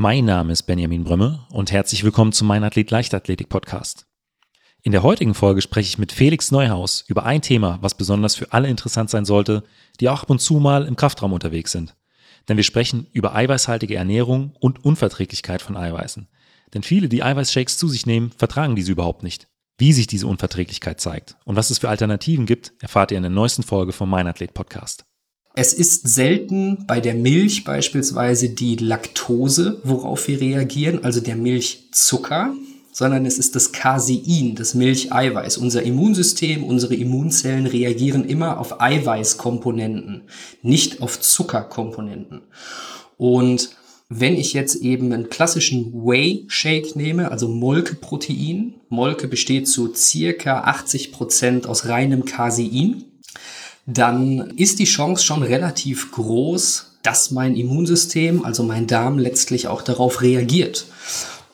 Mein Name ist Benjamin Brömme und herzlich willkommen zum Mein Athlet Leichtathletik Podcast. In der heutigen Folge spreche ich mit Felix Neuhaus über ein Thema, was besonders für alle interessant sein sollte, die auch ab und zu mal im Kraftraum unterwegs sind. Denn wir sprechen über eiweißhaltige Ernährung und Unverträglichkeit von Eiweißen. Denn viele, die Eiweißshakes zu sich nehmen, vertragen diese überhaupt nicht. Wie sich diese Unverträglichkeit zeigt und was es für Alternativen gibt, erfahrt ihr in der neuesten Folge vom Mein Athlet Podcast. Es ist selten bei der Milch beispielsweise die Laktose, worauf wir reagieren, also der Milchzucker, sondern es ist das Casein, das Milcheiweiß. Unser Immunsystem, unsere Immunzellen reagieren immer auf Eiweißkomponenten, nicht auf Zuckerkomponenten. Und wenn ich jetzt eben einen klassischen Whey-Shake nehme, also Molkeprotein, Molke besteht zu circa 80 Prozent aus reinem Casein, dann ist die Chance schon relativ groß, dass mein Immunsystem, also mein Darm letztlich auch darauf reagiert.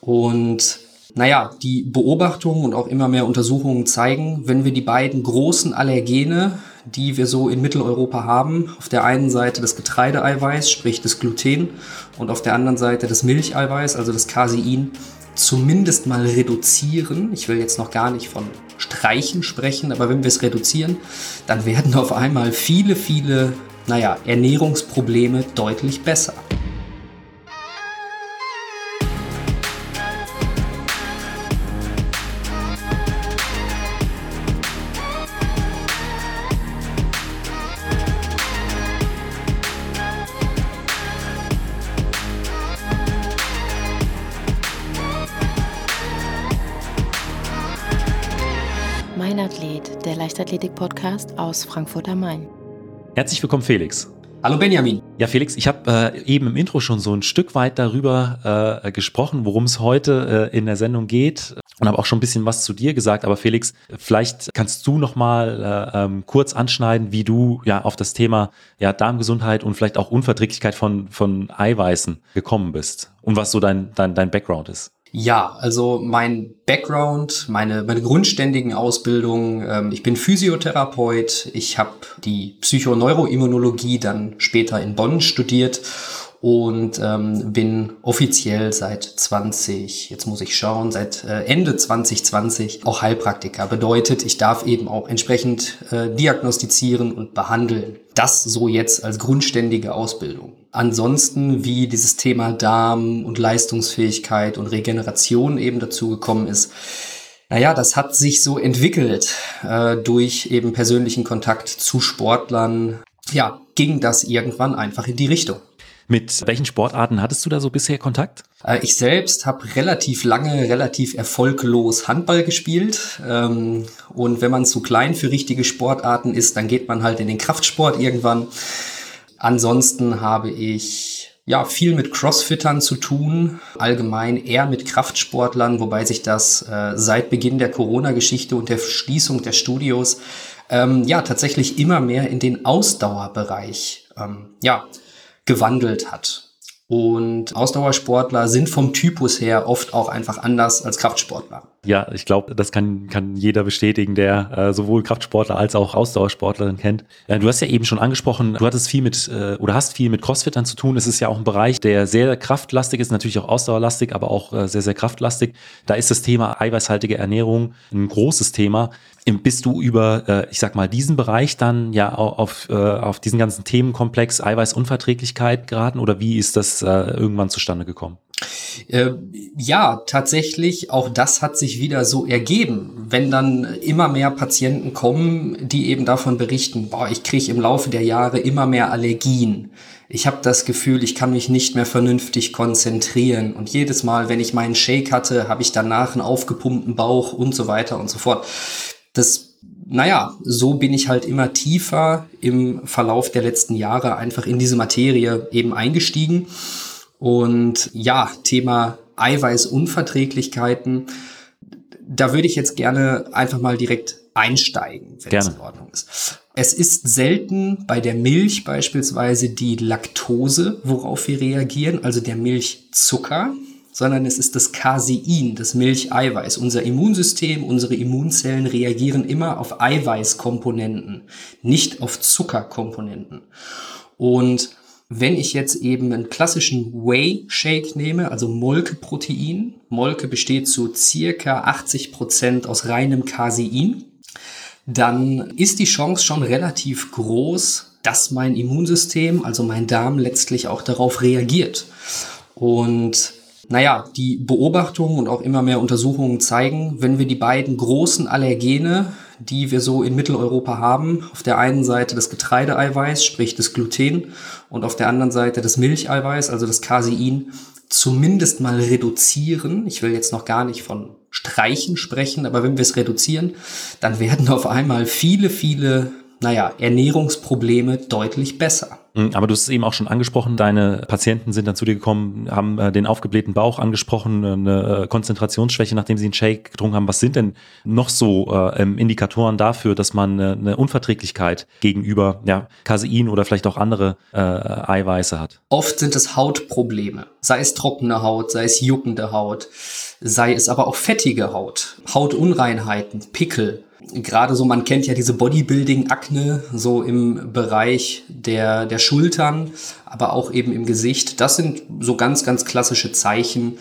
Und naja, die Beobachtungen und auch immer mehr Untersuchungen zeigen, wenn wir die beiden großen Allergene, die wir so in Mitteleuropa haben, auf der einen Seite das Getreideeiweiß, sprich das Gluten, und auf der anderen Seite das Milcheiweiß, also das Casein, zumindest mal reduzieren. Ich will jetzt noch gar nicht von Streichen sprechen, aber wenn wir es reduzieren, dann werden auf einmal viele, viele, naja, Ernährungsprobleme deutlich besser. Leichtathletik-Podcast aus Frankfurt am Main. Herzlich willkommen, Felix. Hallo Benjamin. Ja, Felix, ich habe äh, eben im Intro schon so ein Stück weit darüber äh, gesprochen, worum es heute äh, in der Sendung geht und habe auch schon ein bisschen was zu dir gesagt. Aber Felix, vielleicht kannst du noch mal äh, ähm, kurz anschneiden, wie du ja auf das Thema ja, Darmgesundheit und vielleicht auch Unverträglichkeit von, von Eiweißen gekommen bist und was so dein, dein, dein Background ist. Ja, also mein Background, meine, meine grundständigen Ausbildungen, ähm, ich bin Physiotherapeut, ich habe die Psychoneuroimmunologie dann später in Bonn studiert und ähm, bin offiziell seit 20, jetzt muss ich schauen, seit äh, Ende 2020 auch Heilpraktiker. Bedeutet, ich darf eben auch entsprechend äh, diagnostizieren und behandeln. Das so jetzt als grundständige Ausbildung. Ansonsten, wie dieses Thema Darm und Leistungsfähigkeit und Regeneration eben dazu gekommen ist, naja, das hat sich so entwickelt äh, durch eben persönlichen Kontakt zu Sportlern. Ja, ging das irgendwann einfach in die Richtung. Mit welchen Sportarten hattest du da so bisher Kontakt? Äh, ich selbst habe relativ lange, relativ erfolglos Handball gespielt. Ähm, und wenn man zu klein für richtige Sportarten ist, dann geht man halt in den Kraftsport irgendwann. Ansonsten habe ich ja viel mit Crossfittern zu tun, allgemein eher mit Kraftsportlern, wobei sich das äh, seit Beginn der Corona-Geschichte und der Schließung der Studios ähm, ja tatsächlich immer mehr in den Ausdauerbereich ähm, ja gewandelt hat. Und Ausdauersportler sind vom Typus her oft auch einfach anders als Kraftsportler. Ja, ich glaube, das kann, kann jeder bestätigen, der äh, sowohl Kraftsportler als auch Ausdauersportlerin kennt. Äh, du hast ja eben schon angesprochen, du hattest viel mit äh, oder hast viel mit Crossfittern zu tun. Es ist ja auch ein Bereich, der sehr kraftlastig ist, natürlich auch ausdauerlastig, aber auch äh, sehr, sehr kraftlastig. Da ist das Thema eiweißhaltige Ernährung ein großes Thema. Bist du über, äh, ich sag mal, diesen Bereich dann ja auf, äh, auf diesen ganzen Themenkomplex Eiweißunverträglichkeit geraten oder wie ist das äh, irgendwann zustande gekommen? Äh, ja, tatsächlich, auch das hat sich wieder so ergeben. Wenn dann immer mehr Patienten kommen, die eben davon berichten, boah, ich kriege im Laufe der Jahre immer mehr Allergien. Ich habe das Gefühl, ich kann mich nicht mehr vernünftig konzentrieren. Und jedes Mal, wenn ich meinen Shake hatte, habe ich danach einen aufgepumpten Bauch und so weiter und so fort das, naja, so bin ich halt immer tiefer im Verlauf der letzten Jahre einfach in diese Materie eben eingestiegen. Und ja, Thema Eiweißunverträglichkeiten, da würde ich jetzt gerne einfach mal direkt einsteigen, wenn gerne. es in Ordnung ist. Es ist selten bei der Milch beispielsweise die Laktose, worauf wir reagieren, also der Milchzucker sondern es ist das Casein, das Milcheiweiß. Unser Immunsystem, unsere Immunzellen reagieren immer auf Eiweißkomponenten, nicht auf Zuckerkomponenten. Und Wenn ich jetzt eben einen klassischen Whey-Shake nehme, also Molkeprotein, Molke besteht zu circa 80 Prozent aus reinem Casein, dann ist die Chance schon relativ groß, dass mein Immunsystem, also mein Darm letztlich auch darauf reagiert. Und naja, die Beobachtungen und auch immer mehr Untersuchungen zeigen, wenn wir die beiden großen Allergene, die wir so in Mitteleuropa haben, auf der einen Seite das Getreideeiweiß, sprich das Gluten, und auf der anderen Seite das Milcheiweiß, also das Casein, zumindest mal reduzieren. Ich will jetzt noch gar nicht von Streichen sprechen, aber wenn wir es reduzieren, dann werden auf einmal viele, viele naja, Ernährungsprobleme deutlich besser. Mhm, aber du hast es eben auch schon angesprochen, deine Patienten sind dann zu dir gekommen, haben äh, den aufgeblähten Bauch angesprochen, eine äh, Konzentrationsschwäche, nachdem sie einen Shake getrunken haben. Was sind denn noch so äh, Indikatoren dafür, dass man äh, eine Unverträglichkeit gegenüber ja, Casein oder vielleicht auch andere äh, Eiweiße hat? Oft sind es Hautprobleme, sei es trockene Haut, sei es juckende Haut, sei es aber auch fettige Haut, Hautunreinheiten, Pickel gerade so, man kennt ja diese Bodybuilding-Akne so im Bereich der, der Schultern, aber auch eben im Gesicht. Das sind so ganz, ganz klassische Zeichen,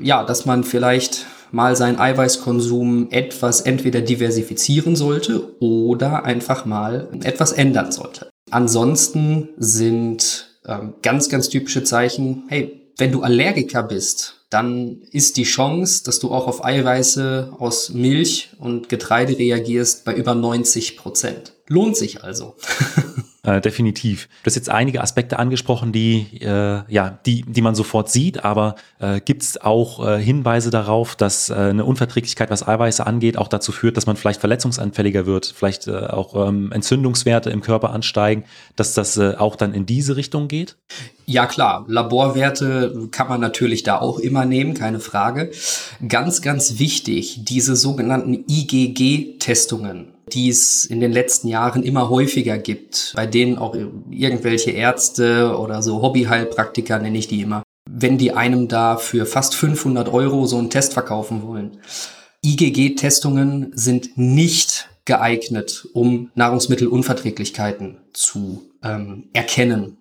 ja, dass man vielleicht mal seinen Eiweißkonsum etwas entweder diversifizieren sollte oder einfach mal etwas ändern sollte. Ansonsten sind ähm, ganz, ganz typische Zeichen, hey, wenn du Allergiker bist, dann ist die Chance, dass du auch auf Eiweiße aus Milch und Getreide reagierst, bei über 90 Prozent. Lohnt sich also. Äh, definitiv. Du hast jetzt einige Aspekte angesprochen, die äh, ja, die, die man sofort sieht, aber äh, gibt es auch äh, Hinweise darauf, dass äh, eine Unverträglichkeit, was Eiweiße angeht, auch dazu führt, dass man vielleicht verletzungsanfälliger wird, vielleicht äh, auch ähm, Entzündungswerte im Körper ansteigen, dass das äh, auch dann in diese Richtung geht? Ja klar, Laborwerte kann man natürlich da auch immer nehmen, keine Frage. Ganz, ganz wichtig, diese sogenannten IgG-Testungen die es in den letzten Jahren immer häufiger gibt, bei denen auch irgendwelche Ärzte oder so Hobbyheilpraktiker, nenne ich die immer, wenn die einem da für fast 500 Euro so einen Test verkaufen wollen. IgG-Testungen sind nicht geeignet, um Nahrungsmittelunverträglichkeiten zu ähm, erkennen.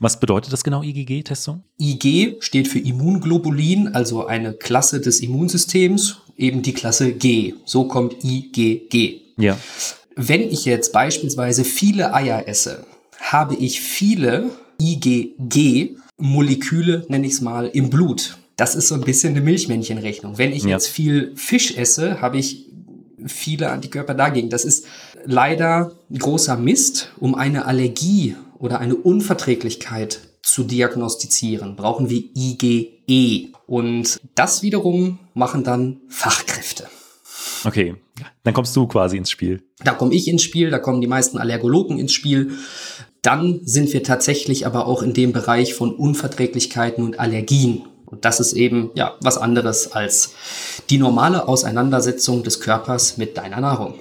Was bedeutet das genau, IgG-Testung? IG steht für Immunglobulin, also eine Klasse des Immunsystems, eben die Klasse G. So kommt IgG. Ja. Wenn ich jetzt beispielsweise viele Eier esse, habe ich viele IgG-Moleküle, nenne ich es mal, im Blut. Das ist so ein bisschen eine Milchmännchenrechnung. Wenn ich ja. jetzt viel Fisch esse, habe ich viele Antikörper dagegen. Das ist leider großer Mist. Um eine Allergie oder eine Unverträglichkeit zu diagnostizieren, brauchen wir IgE. Und das wiederum machen dann Fachkräfte. Okay, dann kommst du quasi ins Spiel. Da komme ich ins Spiel, da kommen die meisten Allergologen ins Spiel. Dann sind wir tatsächlich aber auch in dem Bereich von Unverträglichkeiten und Allergien. Und das ist eben ja was anderes als die normale Auseinandersetzung des Körpers mit deiner Nahrung.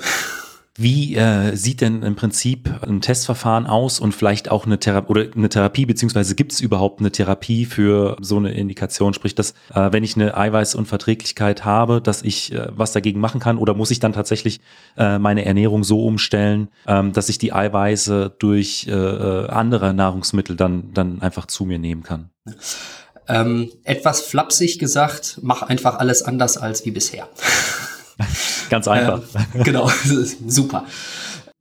Wie äh, sieht denn im Prinzip ein Testverfahren aus und vielleicht auch eine Therapie oder eine Therapie, beziehungsweise gibt es überhaupt eine Therapie für so eine Indikation? Sprich, dass äh, wenn ich eine Eiweißunverträglichkeit habe, dass ich äh, was dagegen machen kann oder muss ich dann tatsächlich äh, meine Ernährung so umstellen, ähm, dass ich die Eiweiße durch äh, äh andere Nahrungsmittel dann, dann einfach zu mir nehmen kann? Ähm, etwas flapsig gesagt, mach einfach alles anders als wie bisher. Ganz einfach. Ähm, genau, super.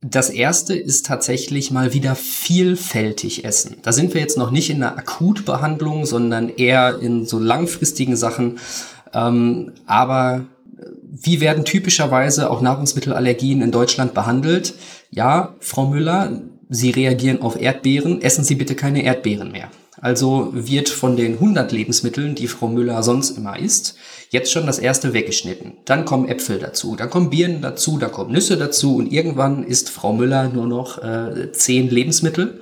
Das erste ist tatsächlich mal wieder vielfältig essen. Da sind wir jetzt noch nicht in einer Akutbehandlung, sondern eher in so langfristigen Sachen. Ähm, aber wie werden typischerweise auch Nahrungsmittelallergien in Deutschland behandelt? Ja, Frau Müller, Sie reagieren auf Erdbeeren, essen Sie bitte keine Erdbeeren mehr. Also wird von den 100 Lebensmitteln, die Frau Müller sonst immer isst, jetzt schon das erste weggeschnitten. Dann kommen Äpfel dazu, dann kommen Birnen dazu, dann kommen Nüsse dazu und irgendwann isst Frau Müller nur noch äh, 10 Lebensmittel.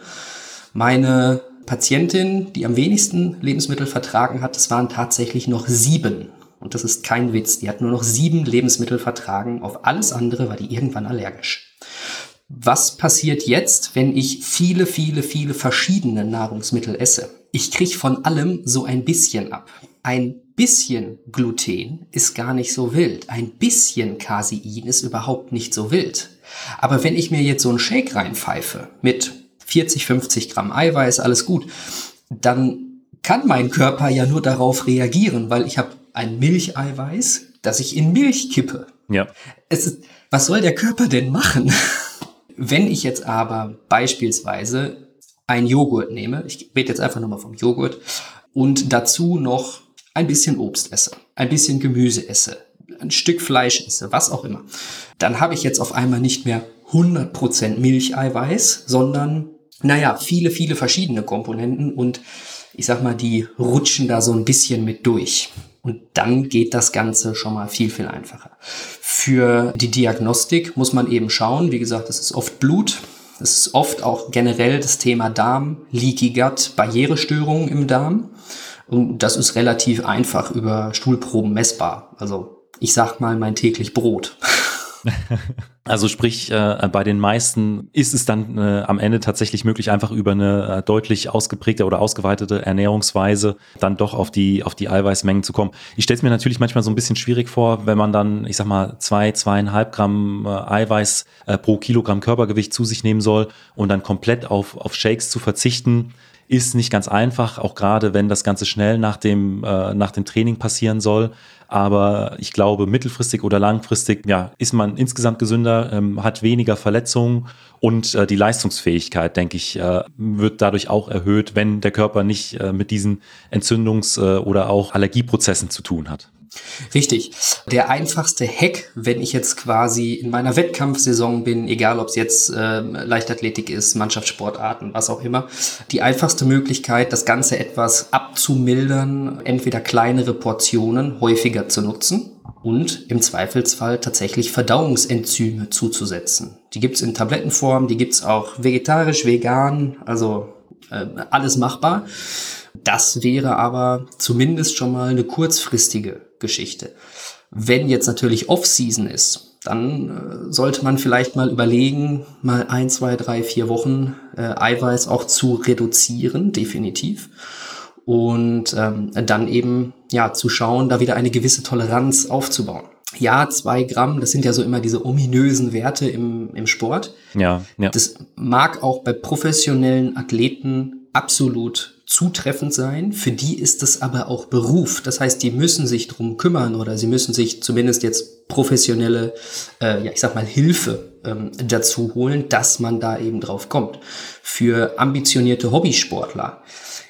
Meine Patientin, die am wenigsten Lebensmittel vertragen hat, das waren tatsächlich noch sieben. Und das ist kein Witz. Die hat nur noch sieben Lebensmittel vertragen. Auf alles andere war die irgendwann allergisch. Was passiert jetzt, wenn ich viele, viele, viele verschiedene Nahrungsmittel esse? Ich kriege von allem so ein bisschen ab. Ein bisschen Gluten ist gar nicht so wild. Ein bisschen Casein ist überhaupt nicht so wild. Aber wenn ich mir jetzt so einen Shake reinpfeife mit 40, 50 Gramm Eiweiß, alles gut, dann kann mein Körper ja nur darauf reagieren, weil ich habe ein Milcheiweiß, das ich in Milch kippe. Ja. Es ist, was soll der Körper denn machen? Wenn ich jetzt aber beispielsweise ein Joghurt nehme, ich rede jetzt einfach nur mal vom Joghurt, und dazu noch ein bisschen Obst esse, ein bisschen Gemüse esse, ein Stück Fleisch esse, was auch immer, dann habe ich jetzt auf einmal nicht mehr 100% Milcheiweiß, sondern, naja, viele, viele verschiedene Komponenten und ich sag mal, die rutschen da so ein bisschen mit durch. Und dann geht das Ganze schon mal viel, viel einfacher. Für die Diagnostik muss man eben schauen. Wie gesagt, das ist oft Blut. Das ist oft auch generell das Thema Darm, Leaky Gut, Barrierestörungen im Darm. Und das ist relativ einfach über Stuhlproben messbar. Also ich sag mal mein täglich Brot. Also sprich, äh, bei den meisten ist es dann äh, am Ende tatsächlich möglich, einfach über eine äh, deutlich ausgeprägte oder ausgeweitete Ernährungsweise dann doch auf die, auf die Eiweißmengen zu kommen. Ich stelle es mir natürlich manchmal so ein bisschen schwierig vor, wenn man dann, ich sag mal, zwei, zweieinhalb Gramm äh, Eiweiß äh, pro Kilogramm Körpergewicht zu sich nehmen soll und dann komplett auf, auf Shakes zu verzichten ist nicht ganz einfach, auch gerade wenn das Ganze schnell nach dem, äh, nach dem Training passieren soll. Aber ich glaube, mittelfristig oder langfristig ja, ist man insgesamt gesünder, ähm, hat weniger Verletzungen und äh, die Leistungsfähigkeit, denke ich, äh, wird dadurch auch erhöht, wenn der Körper nicht äh, mit diesen Entzündungs- äh, oder auch Allergieprozessen zu tun hat. Richtig. Der einfachste Hack, wenn ich jetzt quasi in meiner Wettkampfsaison bin, egal ob es jetzt äh, Leichtathletik ist, Mannschaftssportarten, was auch immer, die einfachste Möglichkeit, das Ganze etwas abzumildern, entweder kleinere Portionen häufiger zu nutzen und im Zweifelsfall tatsächlich Verdauungsenzyme zuzusetzen. Die gibt's in Tablettenform, die gibt's auch vegetarisch, vegan, also äh, alles machbar. Das wäre aber zumindest schon mal eine kurzfristige Geschichte. Wenn jetzt natürlich Off-Season ist, dann äh, sollte man vielleicht mal überlegen, mal ein, zwei, drei, vier Wochen äh, Eiweiß auch zu reduzieren, definitiv. Und ähm, dann eben ja zu schauen, da wieder eine gewisse Toleranz aufzubauen. Ja, zwei Gramm, das sind ja so immer diese ominösen Werte im, im Sport. Ja, ja. Das mag auch bei professionellen Athleten absolut zutreffend sein. Für die ist es aber auch Beruf. Das heißt, die müssen sich drum kümmern oder sie müssen sich zumindest jetzt professionelle, äh, ja, ich sag mal, Hilfe ähm, dazu holen, dass man da eben drauf kommt. Für ambitionierte Hobbysportler,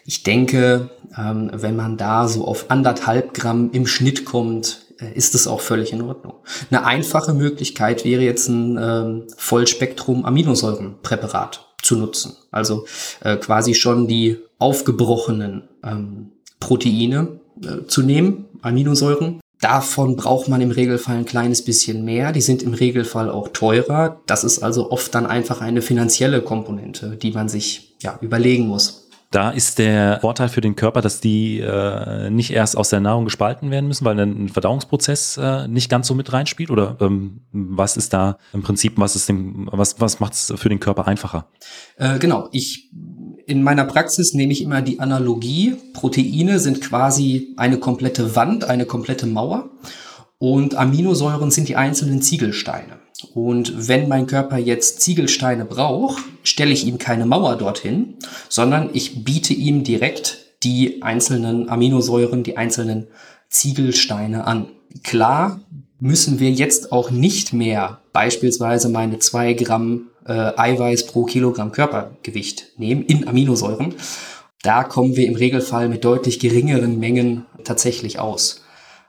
ich denke, ähm, wenn man da so auf anderthalb Gramm im Schnitt kommt, äh, ist es auch völlig in Ordnung. Eine einfache Möglichkeit wäre jetzt ein ähm, Vollspektrum-Aminosäurenpräparat zu nutzen. Also äh, quasi schon die aufgebrochenen ähm, Proteine äh, zu nehmen, Aminosäuren. Davon braucht man im Regelfall ein kleines bisschen mehr. Die sind im Regelfall auch teurer. Das ist also oft dann einfach eine finanzielle Komponente, die man sich ja überlegen muss. Da ist der Vorteil für den Körper, dass die äh, nicht erst aus der Nahrung gespalten werden müssen, weil ein Verdauungsprozess äh, nicht ganz so mit reinspielt? Oder ähm, was ist da im Prinzip, was ist dem, was, was macht es für den Körper einfacher? Äh, genau, ich in meiner Praxis nehme ich immer die Analogie, Proteine sind quasi eine komplette Wand, eine komplette Mauer und Aminosäuren sind die einzelnen Ziegelsteine. Und wenn mein Körper jetzt Ziegelsteine braucht, stelle ich ihm keine Mauer dorthin, sondern ich biete ihm direkt die einzelnen Aminosäuren, die einzelnen Ziegelsteine an. Klar müssen wir jetzt auch nicht mehr beispielsweise meine zwei Gramm äh, Eiweiß pro Kilogramm Körpergewicht nehmen in Aminosäuren. Da kommen wir im Regelfall mit deutlich geringeren Mengen tatsächlich aus.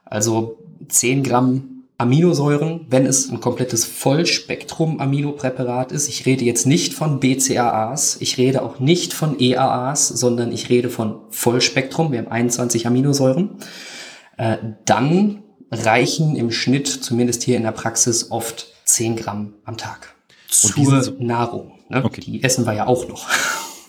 Also 10 Gramm Aminosäuren, wenn es ein komplettes Vollspektrum-Aminopräparat ist. Ich rede jetzt nicht von BCAAs, ich rede auch nicht von EAAs, sondern ich rede von Vollspektrum. Wir haben 21 Aminosäuren. Äh, dann reichen im Schnitt, zumindest hier in der Praxis, oft 10 Gramm am Tag zur Nahrung. Ne? Okay. Die essen wir ja auch noch.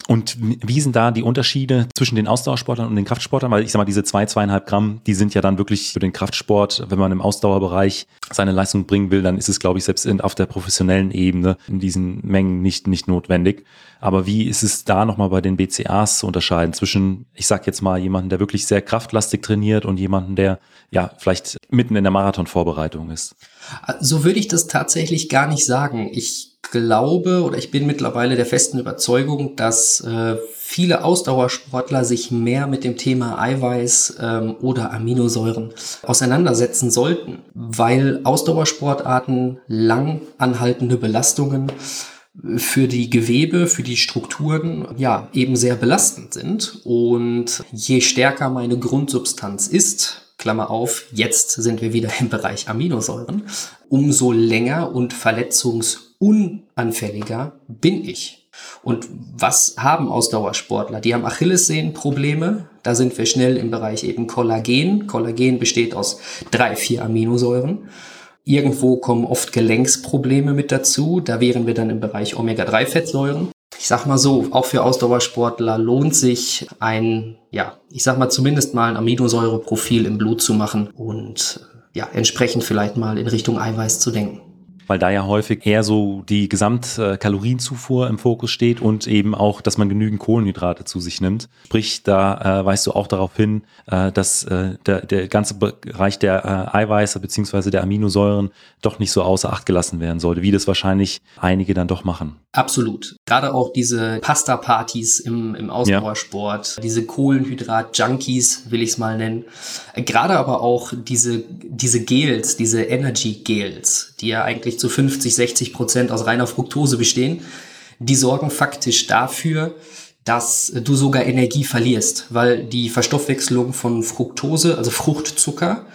Und wie sind da die Unterschiede zwischen den Ausdauersportlern und den Kraftsportlern? Weil ich sag mal, diese zwei, zweieinhalb Gramm, die sind ja dann wirklich für den Kraftsport, wenn man im Ausdauerbereich seine Leistung bringen will, dann ist es, glaube ich, selbst in, auf der professionellen Ebene in diesen Mengen nicht, nicht notwendig. Aber wie ist es da nochmal bei den BCAs zu unterscheiden zwischen, ich sag jetzt mal, jemanden, der wirklich sehr kraftlastig trainiert und jemanden, der ja vielleicht mitten in der Marathonvorbereitung ist? So würde ich das tatsächlich gar nicht sagen. Ich glaube oder ich bin mittlerweile der festen Überzeugung, dass äh, viele Ausdauersportler sich mehr mit dem Thema Eiweiß ähm, oder Aminosäuren auseinandersetzen sollten, weil Ausdauersportarten lang anhaltende Belastungen für die Gewebe, für die Strukturen, ja, eben sehr belastend sind. Und je stärker meine Grundsubstanz ist, Klammer auf, jetzt sind wir wieder im Bereich Aminosäuren, umso länger und verletzungsunanfälliger bin ich. Und was haben Ausdauersportler? Die haben Achillessehnenprobleme. Da sind wir schnell im Bereich eben Kollagen. Kollagen besteht aus drei, vier Aminosäuren. Irgendwo kommen oft Gelenksprobleme mit dazu. Da wären wir dann im Bereich Omega-3-Fettsäuren. Ich sag mal so, auch für Ausdauersportler lohnt sich ein, ja, ich sag mal zumindest mal ein Aminosäureprofil im Blut zu machen und ja, entsprechend vielleicht mal in Richtung Eiweiß zu denken weil da ja häufig eher so die Gesamtkalorienzufuhr im Fokus steht und eben auch, dass man genügend Kohlenhydrate zu sich nimmt. Sprich, da äh, weist du auch darauf hin, äh, dass äh, der, der ganze Bereich der äh, Eiweiße beziehungsweise der Aminosäuren doch nicht so außer Acht gelassen werden sollte, wie das wahrscheinlich einige dann doch machen. Absolut. Gerade auch diese Pasta-Partys im, im Ausdauersport, ja. diese Kohlenhydrat-Junkies, will ich es mal nennen. Gerade aber auch diese, diese Gels, diese Energy-Gels, die ja eigentlich zu 50, 60 Prozent aus reiner Fructose bestehen, die sorgen faktisch dafür, dass du sogar Energie verlierst, weil die Verstoffwechselung von Fructose, also Fruchtzucker,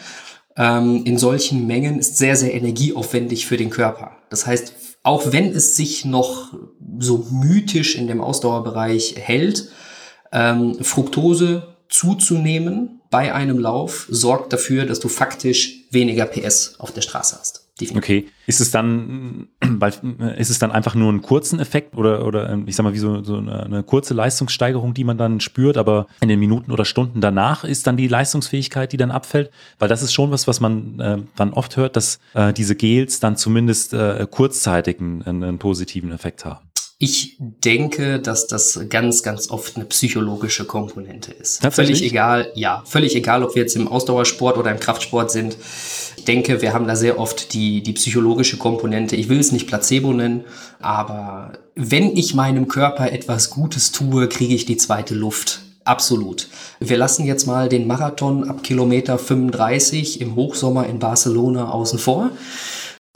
ähm, in solchen Mengen ist sehr, sehr energieaufwendig für den Körper. Das heißt, auch wenn es sich noch so mythisch in dem Ausdauerbereich hält, ähm, Fructose zuzunehmen bei einem Lauf sorgt dafür, dass du faktisch weniger PS auf der Straße hast. Definitiv. Okay. Ist es dann, ist es dann einfach nur einen kurzen Effekt oder, oder ähm, ich sag mal, wie so, so eine, eine, kurze Leistungssteigerung, die man dann spürt, aber in den Minuten oder Stunden danach ist dann die Leistungsfähigkeit, die dann abfällt? Weil das ist schon was, was man äh, dann oft hört, dass äh, diese Gels dann zumindest äh, kurzzeitig einen, einen positiven Effekt haben. Ich denke, dass das ganz, ganz oft eine psychologische Komponente ist. Völlig egal, ja, völlig egal, ob wir jetzt im Ausdauersport oder im Kraftsport sind. Ich denke, wir haben da sehr oft die, die psychologische Komponente. Ich will es nicht Placebo nennen, aber wenn ich meinem Körper etwas Gutes tue, kriege ich die zweite Luft. Absolut. Wir lassen jetzt mal den Marathon ab Kilometer 35 im Hochsommer in Barcelona außen vor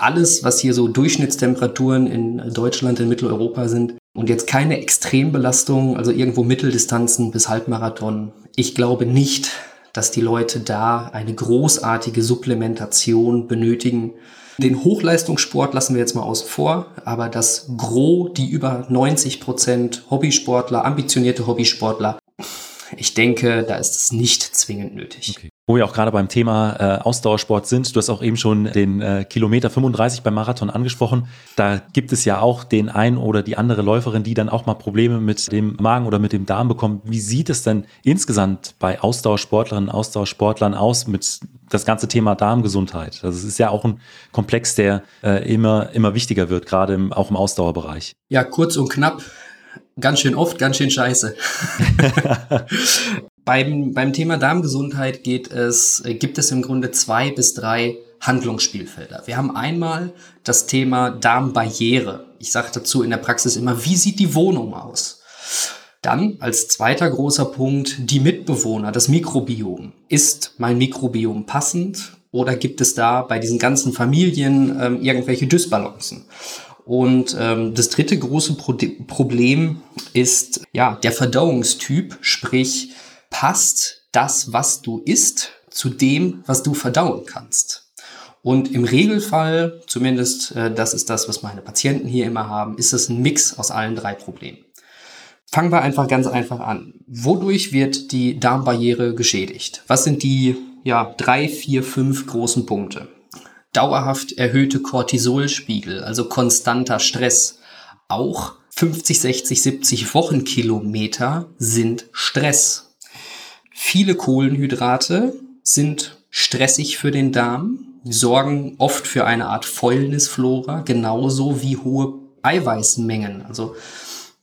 alles, was hier so Durchschnittstemperaturen in Deutschland, in Mitteleuropa sind und jetzt keine Extrembelastung, also irgendwo Mitteldistanzen bis Halbmarathon. Ich glaube nicht, dass die Leute da eine großartige Supplementation benötigen. Den Hochleistungssport lassen wir jetzt mal außen vor, aber das Gros, die über 90 Prozent Hobbysportler, ambitionierte Hobbysportler, ich denke, da ist es nicht zwingend nötig. Okay. Wo wir auch gerade beim Thema äh, Ausdauersport sind, du hast auch eben schon den äh, Kilometer 35 beim Marathon angesprochen. Da gibt es ja auch den einen oder die andere Läuferin, die dann auch mal Probleme mit dem Magen oder mit dem Darm bekommt. Wie sieht es denn insgesamt bei Ausdauersportlerinnen, Ausdauersportlern aus mit das ganze Thema Darmgesundheit? Also es ist ja auch ein Komplex, der äh, immer, immer wichtiger wird, gerade im, auch im Ausdauerbereich. Ja, kurz und knapp ganz schön oft, ganz schön scheiße. beim, beim Thema Darmgesundheit geht es, gibt es im Grunde zwei bis drei Handlungsspielfelder. Wir haben einmal das Thema Darmbarriere. Ich sage dazu in der Praxis immer, wie sieht die Wohnung aus? Dann als zweiter großer Punkt die Mitbewohner, das Mikrobiom. Ist mein Mikrobiom passend oder gibt es da bei diesen ganzen Familien ähm, irgendwelche Dysbalancen? Und ähm, das dritte große Pro Problem ist ja der Verdauungstyp, sprich passt das, was du isst, zu dem, was du verdauen kannst. Und im Regelfall, zumindest äh, das ist das, was meine Patienten hier immer haben, ist es ein Mix aus allen drei Problemen. Fangen wir einfach ganz einfach an. Wodurch wird die Darmbarriere geschädigt? Was sind die ja, drei, vier, fünf großen Punkte? Dauerhaft erhöhte Cortisolspiegel, also konstanter Stress. Auch 50, 60, 70 Wochenkilometer sind Stress. Viele Kohlenhydrate sind stressig für den Darm, sorgen oft für eine Art Fäulnisflora, genauso wie hohe Eiweißmengen. Also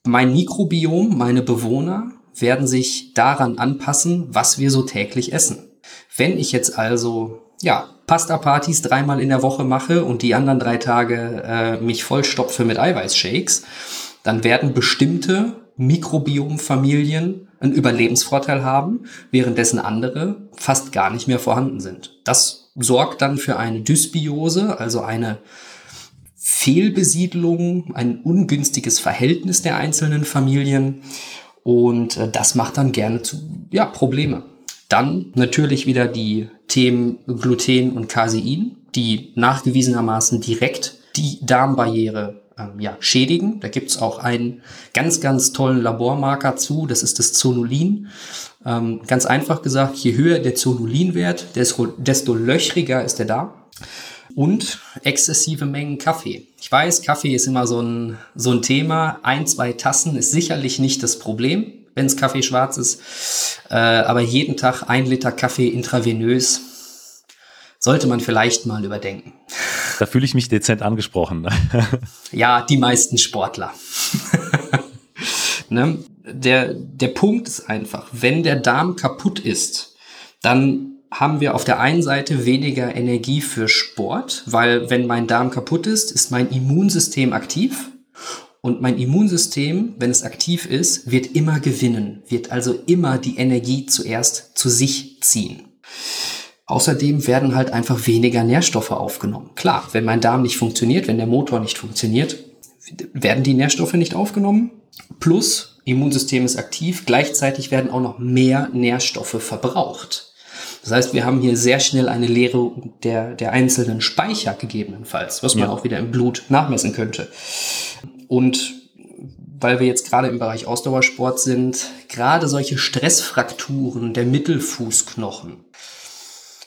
mein Mikrobiom, meine Bewohner werden sich daran anpassen, was wir so täglich essen. Wenn ich jetzt also ja, Pasta-Partys dreimal in der Woche mache und die anderen drei Tage äh, mich vollstopfe mit Eiweißshakes, dann werden bestimmte Mikrobiomfamilien einen Überlebensvorteil haben, währenddessen andere fast gar nicht mehr vorhanden sind. Das sorgt dann für eine Dysbiose, also eine Fehlbesiedlung, ein ungünstiges Verhältnis der einzelnen Familien und äh, das macht dann gerne zu ja, Probleme. Dann natürlich wieder die Themen Gluten und Casein, die nachgewiesenermaßen direkt die Darmbarriere ähm, ja, schädigen. Da gibt's auch einen ganz, ganz tollen Labormarker zu, das ist das Zonulin. Ähm, ganz einfach gesagt, je höher der Zonulinwert, desto, löchriger ist der Darm. Und exzessive Mengen Kaffee. Ich weiß, Kaffee ist immer so ein, so ein Thema. Ein, zwei Tassen ist sicherlich nicht das Problem, wenn es Kaffee schwarz ist. Äh, aber jeden Tag ein Liter Kaffee intravenös sollte man vielleicht mal überdenken. Da fühle ich mich dezent angesprochen. ja, die meisten Sportler. ne? der, der Punkt ist einfach, wenn der Darm kaputt ist, dann haben wir auf der einen Seite weniger Energie für Sport, weil wenn mein Darm kaputt ist, ist mein Immunsystem aktiv. Und mein Immunsystem, wenn es aktiv ist, wird immer gewinnen, wird also immer die Energie zuerst zu sich ziehen. Außerdem werden halt einfach weniger Nährstoffe aufgenommen. Klar, wenn mein Darm nicht funktioniert, wenn der Motor nicht funktioniert, werden die Nährstoffe nicht aufgenommen. Plus, Immunsystem ist aktiv, gleichzeitig werden auch noch mehr Nährstoffe verbraucht. Das heißt, wir haben hier sehr schnell eine Leere der, der einzelnen Speicher gegebenenfalls, was man ja. auch wieder im Blut nachmessen könnte. Und weil wir jetzt gerade im Bereich Ausdauersport sind, gerade solche Stressfrakturen der Mittelfußknochen,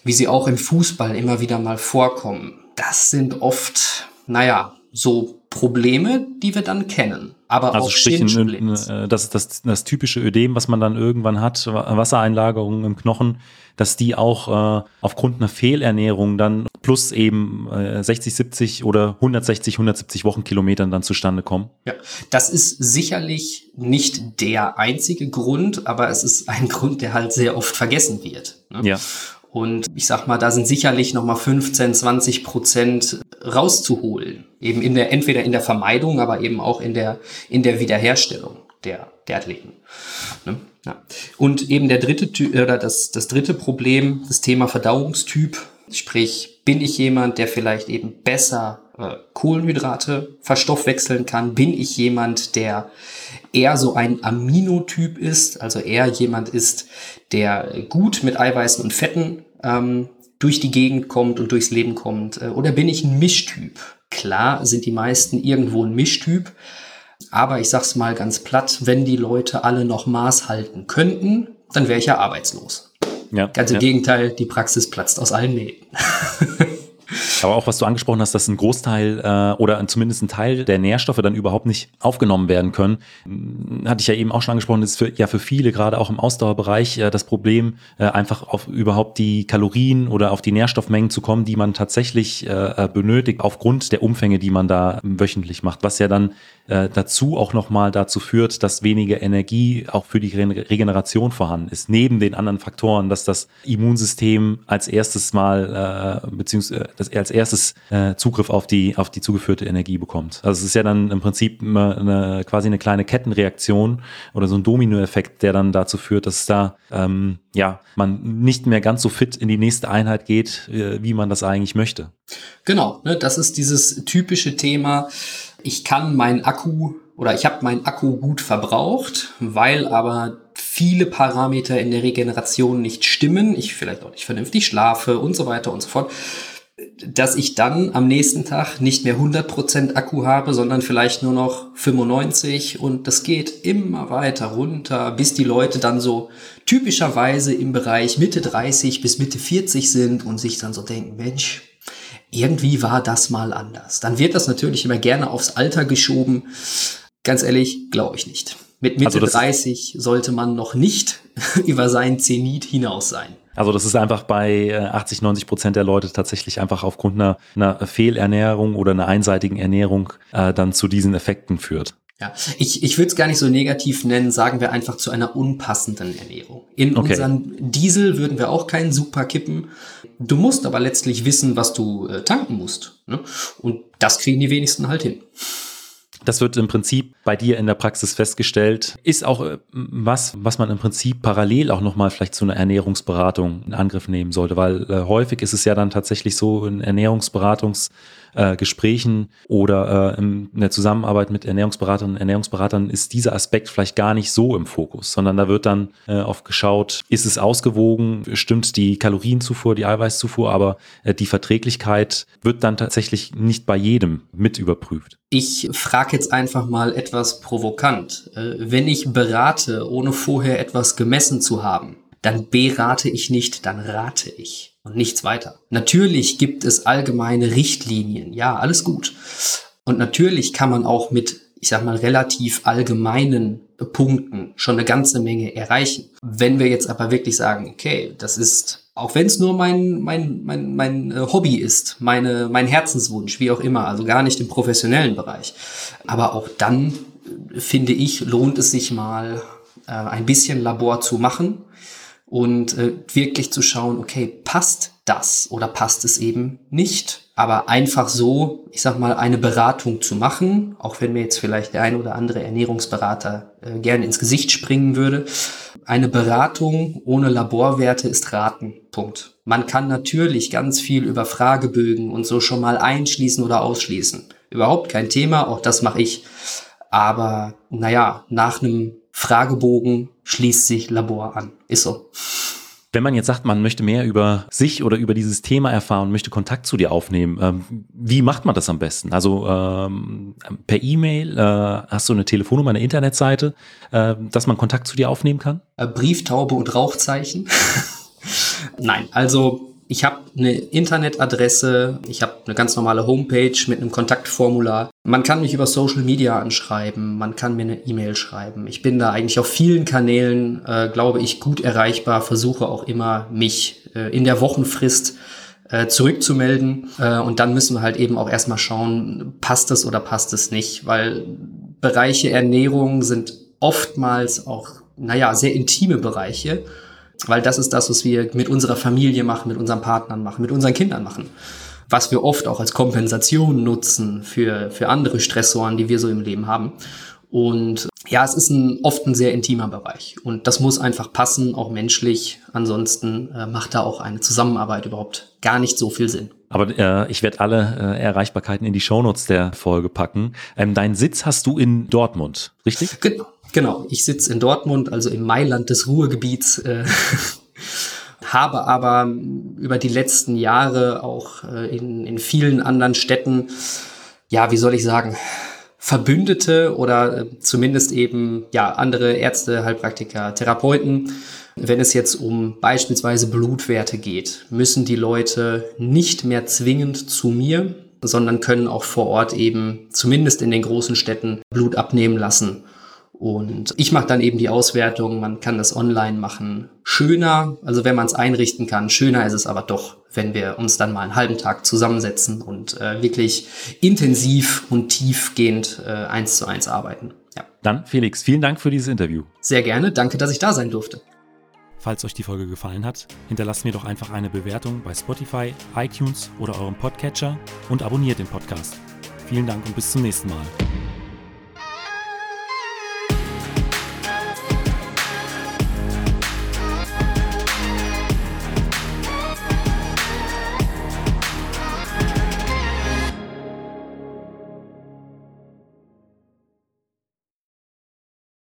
wie sie auch im Fußball immer wieder mal vorkommen. Das sind oft, naja, so Probleme, die wir dann kennen. Aber also auch sprich, ein, das, das, das typische Ödem, was man dann irgendwann hat, Wassereinlagerungen im Knochen, dass die auch äh, aufgrund einer Fehlernährung dann plus eben äh, 60, 70 oder 160, 170 Wochenkilometern dann zustande kommen. Ja, das ist sicherlich nicht der einzige Grund, aber es ist ein Grund, der halt sehr oft vergessen wird. Ne? Ja. Und ich sag mal, da sind sicherlich nochmal 15, 20 Prozent rauszuholen. Eben in der, entweder in der Vermeidung, aber eben auch in der, in der Wiederherstellung der, der Athleten. Ne? Ja. Und eben der dritte Typ, oder das, das dritte Problem, das Thema Verdauungstyp. Sprich, bin ich jemand, der vielleicht eben besser Kohlenhydrate verstoffwechseln kann? Bin ich jemand, der eher so ein Aminotyp ist, also eher jemand ist, der gut mit Eiweißen und Fetten ähm, durch die Gegend kommt und durchs Leben kommt? Äh, oder bin ich ein Mischtyp? Klar sind die meisten irgendwo ein Mischtyp, aber ich sag's mal ganz platt, wenn die Leute alle noch Maß halten könnten, dann wäre ich ja arbeitslos. Ja, Ganz im ja. Gegenteil, die Praxis platzt aus allen Nähten. Aber auch was du angesprochen hast, dass ein Großteil äh, oder zumindest ein Teil der Nährstoffe dann überhaupt nicht aufgenommen werden können, hm, hatte ich ja eben auch schon angesprochen, ist für, ja für viele, gerade auch im Ausdauerbereich, äh, das Problem, äh, einfach auf überhaupt die Kalorien oder auf die Nährstoffmengen zu kommen, die man tatsächlich äh, benötigt, aufgrund der Umfänge, die man da wöchentlich macht, was ja dann äh, dazu auch nochmal dazu führt, dass weniger Energie auch für die Regeneration vorhanden ist, neben den anderen Faktoren, dass das Immunsystem als erstes mal, äh, beziehungsweise er als erstes äh, Zugriff auf die, auf die zugeführte Energie bekommt. Also es ist ja dann im Prinzip eine, quasi eine kleine Kettenreaktion oder so ein Dominoeffekt, der dann dazu führt, dass da ähm, ja man nicht mehr ganz so fit in die nächste Einheit geht, äh, wie man das eigentlich möchte. Genau, ne, das ist dieses typische Thema. Ich kann meinen Akku oder ich habe meinen Akku gut verbraucht, weil aber viele Parameter in der Regeneration nicht stimmen, ich vielleicht auch nicht vernünftig schlafe und so weiter und so fort, dass ich dann am nächsten Tag nicht mehr 100% Akku habe, sondern vielleicht nur noch 95 und das geht immer weiter runter, bis die Leute dann so typischerweise im Bereich Mitte 30 bis Mitte 40 sind und sich dann so denken, Mensch, irgendwie war das mal anders. Dann wird das natürlich immer gerne aufs Alter geschoben. Ganz ehrlich, glaube ich nicht. Mit Mitte also 30 sollte man noch nicht über seinen Zenit hinaus sein. Also das ist einfach bei 80, äh, 90 Prozent der Leute tatsächlich einfach aufgrund einer, einer Fehlernährung oder einer einseitigen Ernährung äh, dann zu diesen Effekten führt. Ja, ich, ich würde es gar nicht so negativ nennen, sagen wir einfach zu einer unpassenden Ernährung. In okay. unseren Diesel würden wir auch keinen Super kippen. Du musst aber letztlich wissen, was du äh, tanken musst. Ne? Und das kriegen die wenigsten halt hin. Das wird im Prinzip bei dir in der Praxis festgestellt. Ist auch äh, was, was man im Prinzip parallel auch nochmal vielleicht zu einer Ernährungsberatung in Angriff nehmen sollte, weil äh, häufig ist es ja dann tatsächlich so in Ernährungsberatungs- äh, Gesprächen oder äh, in der Zusammenarbeit mit Ernährungsberatern und Ernährungsberatern ist dieser Aspekt vielleicht gar nicht so im Fokus, sondern da wird dann äh, oft geschaut, ist es ausgewogen, stimmt die Kalorienzufuhr, die Eiweißzufuhr, aber äh, die Verträglichkeit wird dann tatsächlich nicht bei jedem mit überprüft. Ich frage jetzt einfach mal etwas provokant. Äh, wenn ich berate, ohne vorher etwas gemessen zu haben, dann berate ich nicht, dann rate ich und nichts weiter. Natürlich gibt es allgemeine Richtlinien, ja, alles gut. Und natürlich kann man auch mit, ich sag mal, relativ allgemeinen Punkten schon eine ganze Menge erreichen. Wenn wir jetzt aber wirklich sagen, okay, das ist, auch wenn es nur mein, mein, mein, mein äh, Hobby ist, meine, mein Herzenswunsch, wie auch immer, also gar nicht im professionellen Bereich. Aber auch dann, äh, finde ich, lohnt es sich mal, äh, ein bisschen Labor zu machen und äh, wirklich zu schauen, okay, passt das oder passt es eben nicht? Aber einfach so, ich sag mal, eine Beratung zu machen, auch wenn mir jetzt vielleicht der ein oder andere Ernährungsberater äh, gerne ins Gesicht springen würde. Eine Beratung ohne Laborwerte ist Raten. Punkt. Man kann natürlich ganz viel über Fragebögen und so schon mal einschließen oder ausschließen. Überhaupt kein Thema, auch das mache ich. Aber naja, nach einem Fragebogen schließt sich Labor an. Ist so. Wenn man jetzt sagt, man möchte mehr über sich oder über dieses Thema erfahren, möchte Kontakt zu dir aufnehmen, ähm, wie macht man das am besten? Also ähm, per E-Mail, äh, hast du eine Telefonnummer, eine Internetseite, äh, dass man Kontakt zu dir aufnehmen kann? Äh, Brieftaube und Rauchzeichen. Nein, also ich habe eine Internetadresse, ich habe eine ganz normale Homepage mit einem Kontaktformular. Man kann mich über Social Media anschreiben, man kann mir eine E-Mail schreiben. Ich bin da eigentlich auf vielen Kanälen, äh, glaube ich, gut erreichbar, versuche auch immer, mich äh, in der Wochenfrist äh, zurückzumelden. Äh, und dann müssen wir halt eben auch erstmal schauen, passt es oder passt es nicht, weil Bereiche Ernährung sind oftmals auch, naja, sehr intime Bereiche. Weil das ist das, was wir mit unserer Familie machen, mit unseren Partnern machen, mit unseren Kindern machen. Was wir oft auch als Kompensation nutzen für, für andere Stressoren, die wir so im Leben haben. Und ja, es ist ein, oft ein sehr intimer Bereich. Und das muss einfach passen, auch menschlich. Ansonsten äh, macht da auch eine Zusammenarbeit überhaupt gar nicht so viel Sinn. Aber äh, ich werde alle äh, Erreichbarkeiten in die Shownotes der Folge packen. Ähm, deinen Sitz hast du in Dortmund, richtig? Genau. Genau, ich sitze in Dortmund, also im Mailand des Ruhrgebiets, äh, habe aber über die letzten Jahre auch äh, in, in vielen anderen Städten, ja, wie soll ich sagen, Verbündete oder äh, zumindest eben ja andere Ärzte, Heilpraktiker, Therapeuten. Wenn es jetzt um beispielsweise Blutwerte geht, müssen die Leute nicht mehr zwingend zu mir, sondern können auch vor Ort eben zumindest in den großen Städten Blut abnehmen lassen und ich mache dann eben die Auswertung, man kann das online machen. Schöner, also wenn man es einrichten kann, schöner ist es aber doch, wenn wir uns dann mal einen halben Tag zusammensetzen und äh, wirklich intensiv und tiefgehend äh, eins zu eins arbeiten. Ja. Dann, Felix, vielen Dank für dieses Interview. Sehr gerne, danke, dass ich da sein durfte. Falls euch die Folge gefallen hat, hinterlasst mir doch einfach eine Bewertung bei Spotify, iTunes oder eurem Podcatcher und abonniert den Podcast. Vielen Dank und bis zum nächsten Mal.